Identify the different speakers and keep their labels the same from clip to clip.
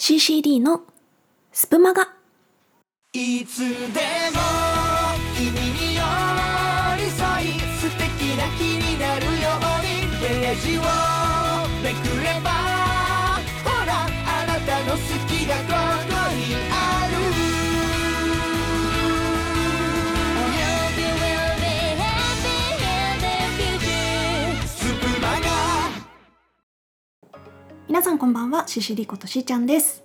Speaker 1: CCD のスプマガ。
Speaker 2: いつでも君に寄り添い素敵な日になるようにページをめくればほらあなたの好きがここにある。
Speaker 1: 皆さんこんばんは CCD ことしーちゃんです、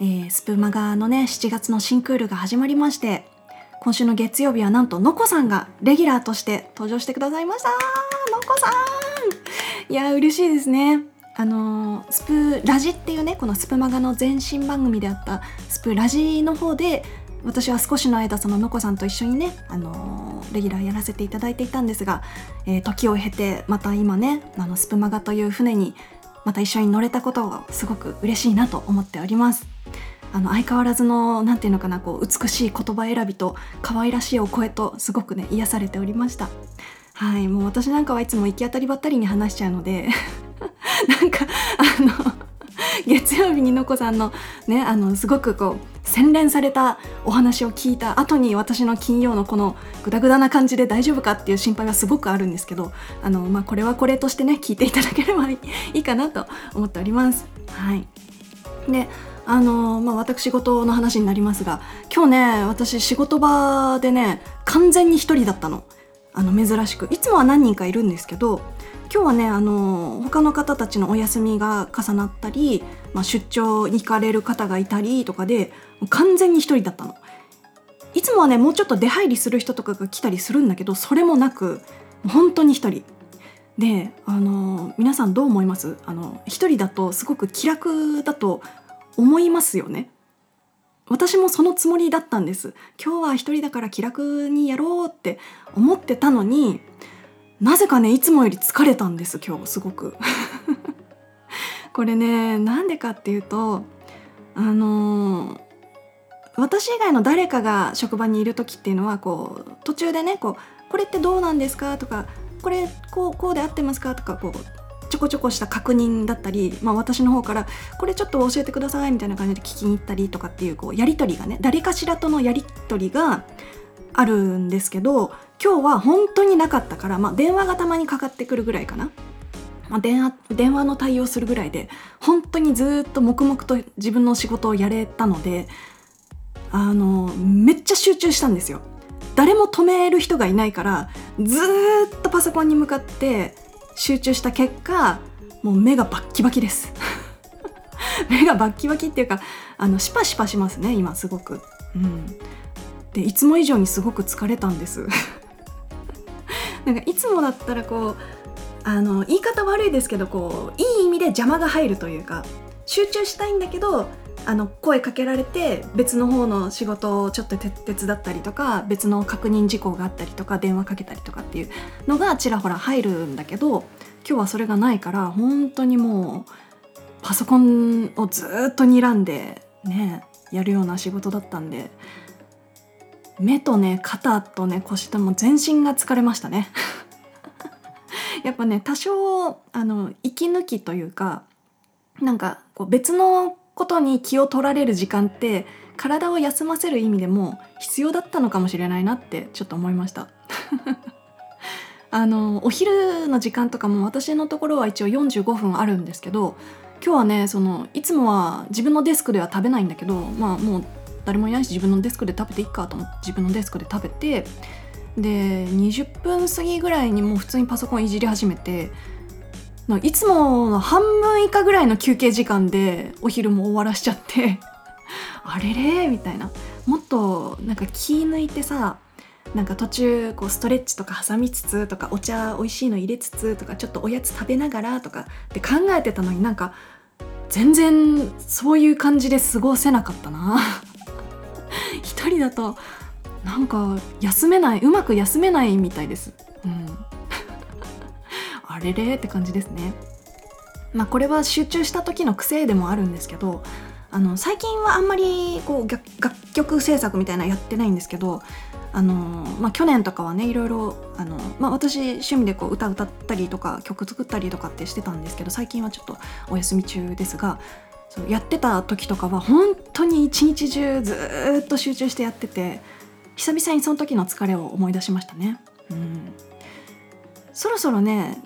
Speaker 1: えースプマガのね7月の新クールが始まりまして今週の月曜日はなんとのこさんがレギュラーとして登場してくださいました。のこさん。いや嬉しいですね。あのスプラジっていうねこのスプーマガの前身番組であったスプラジの方で私は少しの間そののこさんと一緒にね、あのーレギュラーやらせていただいていたんですが、えー時を経てまた今ねあのスプーマガという船にまた一緒に乗れたことがすごく嬉しいなと思っております。あの相変わらずの何て言うのかなこう美しい言葉選びと可愛らしいお声とすごくね癒されておりました。はいもう私なんかはいつも行き当たりばったりに話しちゃうので なんかあの月曜日にのこさんのねあのすごくこう洗練されたお話を聞いた後に私の金曜のこのグダグダな感じで大丈夫かっていう心配はすごくあるんですけどあの、まあ、これはこれとしてね聞いていただければ いいかなと思っております。はい。であのまあ私事の話になりますが今日ね私仕事場でね完全に一人だったの。あの珍しく。いつもは何人かいるんですけど今日はねあの他の方たちのお休みが重なったり、まあ、出張に行かれる方がいたりとかで完全に一人だったの。いつもはねもうちょっと出入りする人とかが来たりするんだけどそれもなく本当に一人。であの皆さんどう思います？あの一人だとすごく気楽だと思いますよね。私もそのつもりだったんです。今日は一人だから気楽にやろうって思ってたのになぜかねいつもより疲れたんです今日すごく これねなんでかっていうとあの私以外の誰かが職場にいる時っていうのはこう途中でねこう「これってどうなんですか?」とか「これこうこうで合ってますか?」とかこうちょこちょこした確認だったり、まあ、私の方から「これちょっと教えてください」みたいな感じで聞きに行ったりとかっていうこうやり取りがね誰かしらとのやり取りがあるんですけど今日は本当になかったから、まあ、電話がたまにかかってくるぐらいかな。まあ、電話電話の対応するぐらいで本当にずっと黙々と自分の仕事をやれたのであのめっちゃ集中したんですよ。誰も止める人がいないからずっとパソコンに向かって集中した結果もう目がバッキバキです。目がバッキバキっていうかあのシパシパしますね今すごく。うん。でいつも以上にすごく疲れたんです。なんかいつもだったらこうあの言い方悪いですけどこういい意味で邪魔が入るというか集中したいんだけどあの声かけられて別の方の仕事をちょっと手手伝ったりとか別の確認事項があったりとか電話かけたりとかっていうのがちらほら入るんだけど今日はそれがないから本当にもうパソコンをずっと睨んでねやるような仕事だったんで目とね肩とね腰とも全身が疲れましたね。やっぱね多少あの息抜きというかなんかこう別のことに気を取られる時間って体を休ませる意味でも必要だったのかもしれないなってちょっと思いました。あのお昼の時間とかも私のところは一応45分あるんですけど今日はねそのいつもは自分のデスクでは食べないんだけどまあもう誰もいないし自分のデスクで食べていいかと思って自分のデスクで食べてで20分過ぎぐらいにもう普通にパソコンいじり始めていつもの半分以下ぐらいの休憩時間でお昼も終わらしちゃって あれれみたいな。もっとなんか気抜いてさなんか途中こうストレッチとか挟みつつとかお茶美味しいの入れつつとかちょっとおやつ食べながらとかって考えてたのになんか全然そういう感じで過ごせなかったな。一人だとなんか休めないうまく休めないみたいです。うん。あれれって感じですね。まあこれは集中した時の癖でもあるんですけどあの最近はあんまりこう楽曲制作みたいなやってないんですけどあの、まあ、去年とかはねいろいろあの、まあ、私趣味でこう歌歌ったりとか曲作ったりとかってしてたんですけど最近はちょっとお休み中ですがそうやってた時とかは本当に一日中ずっと集中してやってて久々にその時の疲れを思い出しましたね。うん、そろそろね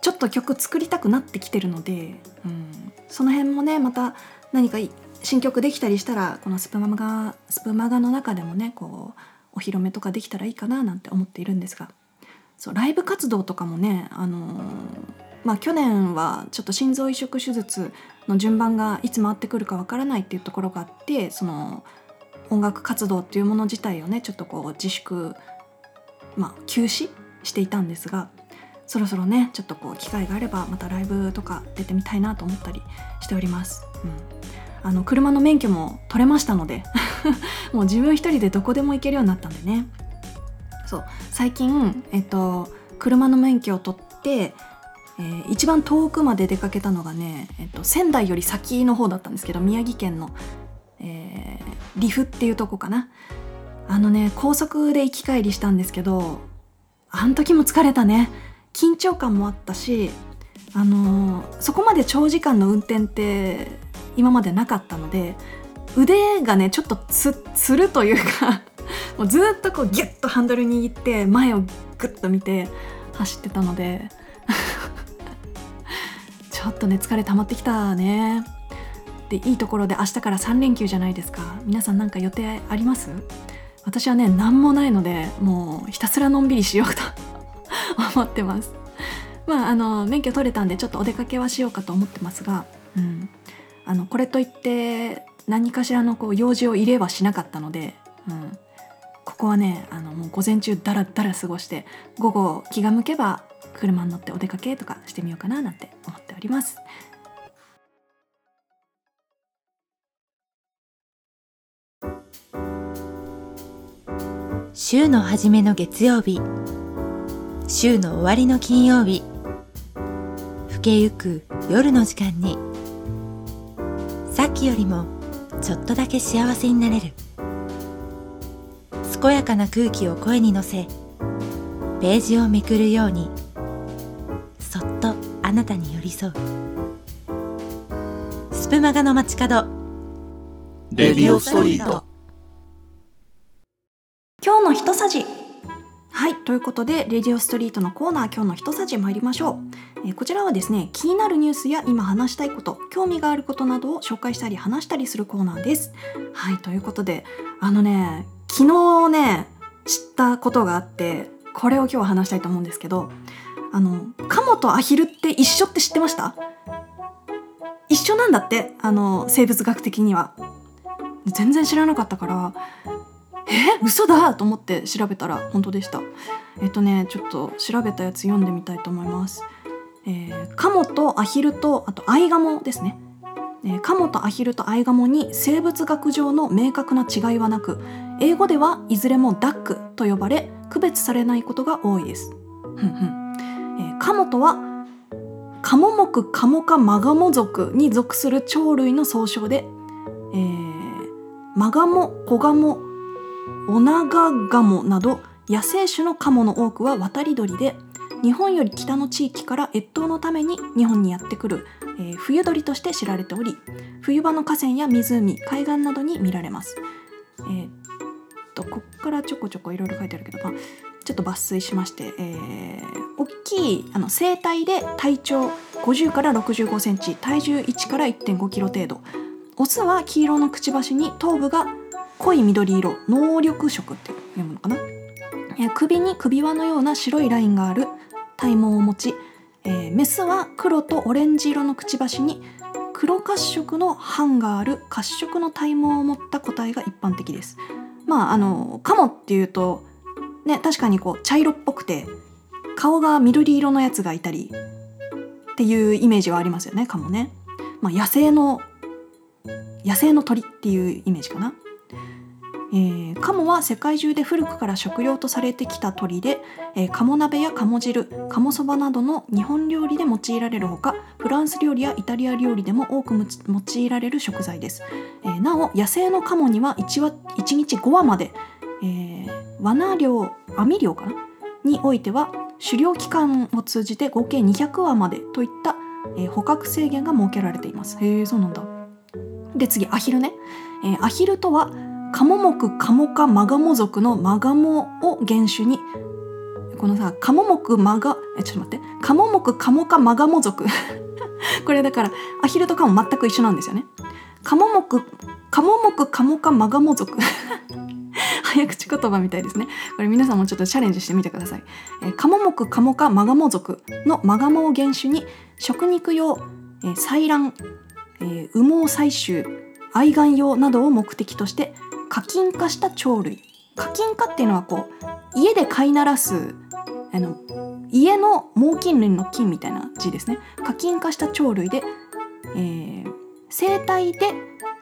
Speaker 1: ちょっと曲作りたくなってきてるので、うん、その辺もねまた何か新曲できたりしたらこのスプマガスプマガの中でもねこうお披露目とかできたらいいかななんて思っているんですが。そうライブ活動とかもねあのーまあ去年はちょっと心臓移植手術の順番がいつ回ってくるかわからないっていうところがあってその音楽活動っていうもの自体をねちょっとこう自粛まあ休止していたんですがそろそろねちょっとこう機会があればまたライブとか出てみたいなと思ったりしております。うん、あの車の免許も取れましたので もう自分一人でどこでも行けるようになったんでね。そう。最近、えっと、車の免許を取って、えー一番遠くまで出かけたのがね、えっと、仙台より先の方だったんですけど宮城県の、えー、利府っていうとこかな。あのね高速で行き帰りしたんですけどあの時も疲れたね。緊張感もあったしあのーそこまで長時間の運転って今までなかったので腕がねちょっとつつるというか もうずっとこうギュッとハンドル握って前をグッと見て走ってたのでちょっとね疲れ溜まってきたね。でいいところで明日から3連休じゃないですか。皆さんなんか予定あります？私はね何もないのでもうひたすらのんびりしようと 思ってます。まああの免許取れたんでちょっとお出かけはしようかと思ってますが、うん、あのこれといって何かしらのこう用事を入れはしなかったので、うん、ここはねあのもう午前中だらだら過ごして午後気が向けば車に乗ってお出かけとかしてみようかななんて思っております。
Speaker 3: 週の初めの月曜日。週の終わりの金曜日。更けゆく夜の時間に。さっきよりもちょっとだけ幸せになれる。健やかな空気を声に乗せページをめくるように。添う。スプマガの街角。
Speaker 2: レディオストリート。
Speaker 1: 今日の一さじ。はいということで「レディオストリート」のコーナー今日の一さじ参りましょう、えーこちらはですね気になるニュースや今話したいこと興味があることなどを紹介したり話したりするコーナーです。はいということであのね昨日ね知ったことがあってこれを今日話したいと思うんですけどあのカモとアヒルって一緒って知ってました？一緒なんだってあの生物学的には。全然知らなかったからえ？嘘だと思って調べたら本当でした。えっとねちょっと調べたやつ読んでみたいと思います、えーカモとアヒルとあとアイガモですね、えーカモとアヒルとアイガモに生物学上の明確な違いはなく英語ではいずれもダックと呼ばれ区別されないことが多いです。ふんふん。えカモとはカモ目カモ科マガモ属に属する鳥類の総称で、えーマガモコガモオナガガモなど野生種のカモの多くは渡り鳥で日本より北の地域から越冬のために日本にやってくる、えー冬鳥として知られており冬場の河川や湖海岸などに見られます。えーっとこっからちょこちょこいろいろ書いてあるけど、まあ、ちょっと抜粋しまして、えー大きいあの生体で体長50から65センチ体重1から1.5キロ程度。オスは黄色のくちばしに頭部が濃い緑色能力色って読むのかな、えー首に首輪のような白いラインがある体毛を持ち、えーメスは黒とオレンジ色のくちばしに黒褐色の斑がある褐色の体毛を持った個体が一般的です。まああのカモっていうとね確かにこう茶色っぽくて顔が緑色のやつがいたりっていうイメージはありますよねカモね、まあ、野生の野生の鳥っていうイメージかな。えーカモは世界中で古くから食用とされてきた鳥で、えー、カモ鍋やカモ汁カモそばなどの日本料理で用いられるほかフランス料理やイタリア料理でも多く用いられる食材です、えーなお野生のカモには 1, 羽1日5羽まで、えー罠漁網漁かな？においては狩猟期間を通じて合計200羽までといった、えー捕獲制限が設けられています。へえそうなんだ。で次アヒルね、えーアヒルとはカモ目カモ科マガモ属のマガモを原種にこのさカモ目マガえちょっと待って。カモ目カモ科マガモ属 これだからアヒルとカモ全く一緒なんですよね。カモ目カモ目カモ科マガモ属早口言葉みたいですね。これ皆さんもちょっとチャレンジしてみてください、えーカモ目カモ科マガモ属のマガモを原種に食肉用、えー採卵、えー羽毛採集愛玩用などを目的として課金化した鳥類。課金化っていうのはこう家で飼いならすあの家の猛禽類の菌みたいな字ですね。課金化した鳥類で、えー生体で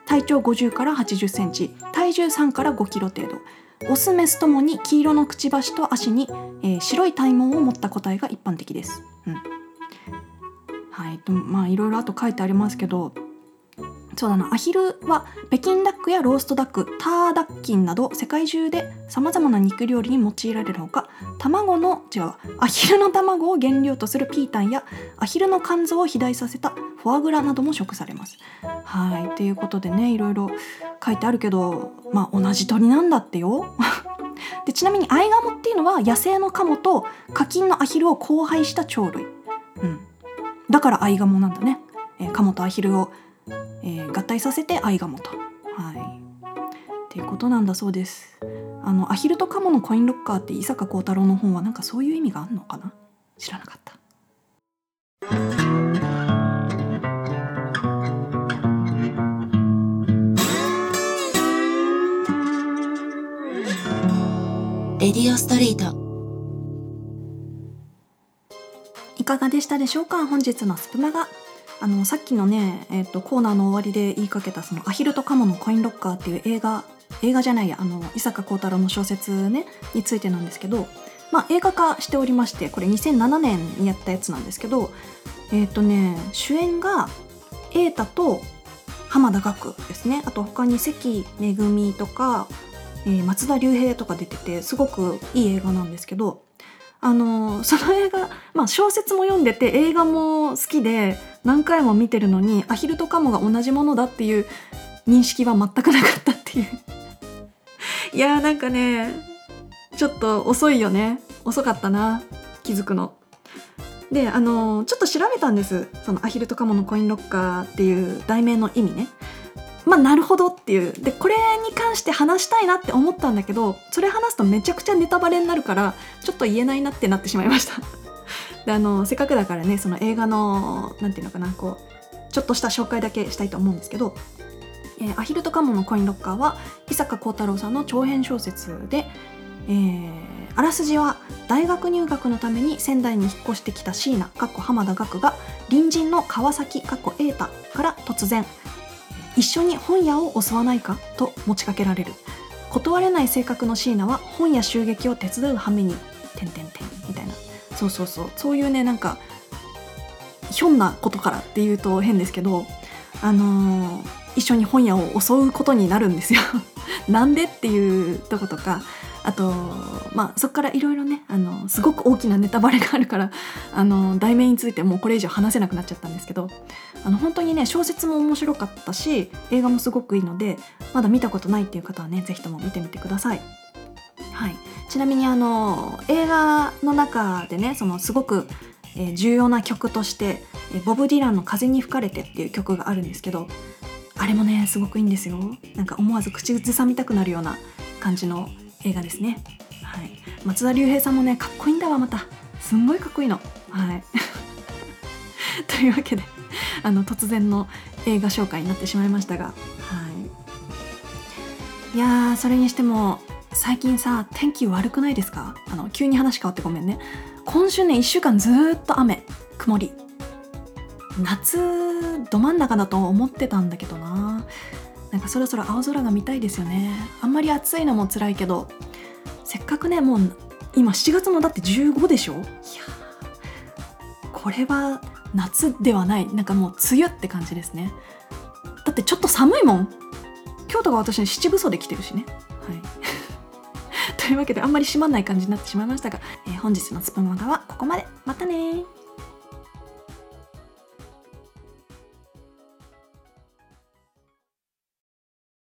Speaker 1: 体長50から80センチ体重3から5キロ程度。オスメスともに黄色のくちばしと足に、えー白い体毛を持った個体が一般的です。うん。はい。とまあいろいろあと書いてありますけどそうだなアヒルは北京ダックやローストダックターダッキンなど世界中でさまざまな肉料理に用いられるほか卵の違うアヒルの卵を原料とするピータンやアヒルの肝臓を肥大させたフォアグラなども食されます。はいということでねいろいろ書いてあるけどまあ同じ鳥なんだってよ。でちなみにアイガモっていうのは野生のカモと課金のアヒルを交配した鳥類。うん、だからアイガモなんだね。えーカモとアヒルを、えー合体させてアイガモと。はい。っていうことなんだそうです。あのアヒルとカモのコインロッカーって伊坂幸太郎の本はなんかそういう意味があるのかな？知らなかった。
Speaker 3: レディオストリート
Speaker 1: いかがでしたでしょうか？本日のスプマガあのさっきのね、えっとコーナーの終わりで言いかけたそのアヒルとカモのコインロッカーっていう映画映画じゃないやあの伊坂幸太郎の小説ねについてなんですけど、まあ、映画化しておりましてこれ2007年にやったやつなんですけどえっ、とね主演が瑛太と浜田岳ですね。あと他に関めぐみとか、えー松田龍平とか出ててすごくいい映画なんですけどあのその映画、まあ、小説も読んでて映画も好きで何回も見てるのにアヒルとカモが同じものだっていう認識は全くなかったっていう。いやーなんかねちょっと遅いよね。遅かったな。気づくの。であのちょっと調べたんです。そのアヒルとカモのコインロッカーっていう題名の意味ね。まあなるほどっていう。でこれに関して話したいなって思ったんだけどそれ話すとめちゃくちゃネタバレになるからちょっと言えないなってなってしまいました。であのせっかくだからねその映画のなんていうのかなこうちょっとした紹介だけしたいと思うんですけど「えーアヒルとカモのコインロッカー」は伊坂幸太郎さんの長編小説で、えーあらすじは大学入学のために仙台に引っ越してきた椎名かっこ浜田岳が隣人の川崎かっこ瑛太から突然「一緒に本屋を襲わないか?」と持ちかけられる。断れない性格の椎名は本屋襲撃を手伝う羽目に「てんてんてん」みたいな。そうそうそうそういうねなんかひょんなことからっていうと変ですけどあのー一緒に本屋を襲うことになるんですよ。なんでっていうとことかあとまあそこからいろいろねあのすごく大きなネタバレがあるからあの題名についてもうこれ以上話せなくなっちゃったんですけどあの本当にね小説も面白かったし映画もすごくいいのでまだ見たことないっていう方はね是非とも見てみてください。はい、ちなみにあの映画の中でねそのすごく、重要な曲としてボブ・ディランの「風に吹かれて」っていう曲があるんですけどあれもねすごくいいんですよ。なんか思わず口ずさみたくなるような感じの映画ですね、はい、松田龍平さんもねかっこいいんだわまた。すんごいかっこいいの。はい。というわけであの突然の映画紹介になってしまいましたがはい。いやそれにしても最近さ天気悪くないですか？あの急に話変わってごめんね。今週ね1週間ずーっと雨。曇り。夏ど真ん中だと思ってたんだけどな。なんかそろそろ青空が見たいですよね。あんまり暑いのも辛いけど。せっかくねもう今7月のだって15でしょ？いやこれは夏ではない。なんかもう梅雨って感じですね。だってちょっと寒いもん。京都が私七分袖着てるしね。はい。いうわけであんまり閉まんない感じになってしまいましたが、えー本日のスプマガはここまで。またねー。